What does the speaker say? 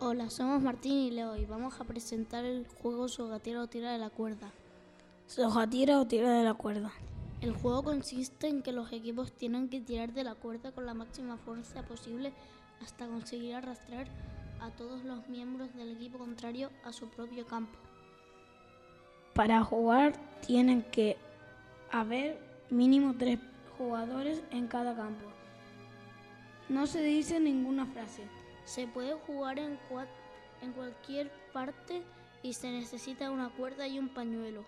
Hola, somos Martín y Leo y vamos a presentar el juego Sogatira o Tira de la Cuerda. Sojatira o tira de la cuerda. El juego consiste en que los equipos tienen que tirar de la cuerda con la máxima fuerza posible hasta conseguir arrastrar a todos los miembros del equipo contrario a su propio campo. Para jugar tienen que haber mínimo tres jugadores en cada campo. No se dice ninguna frase. Se puede jugar en, en cualquier parte y se necesita una cuerda y un pañuelo.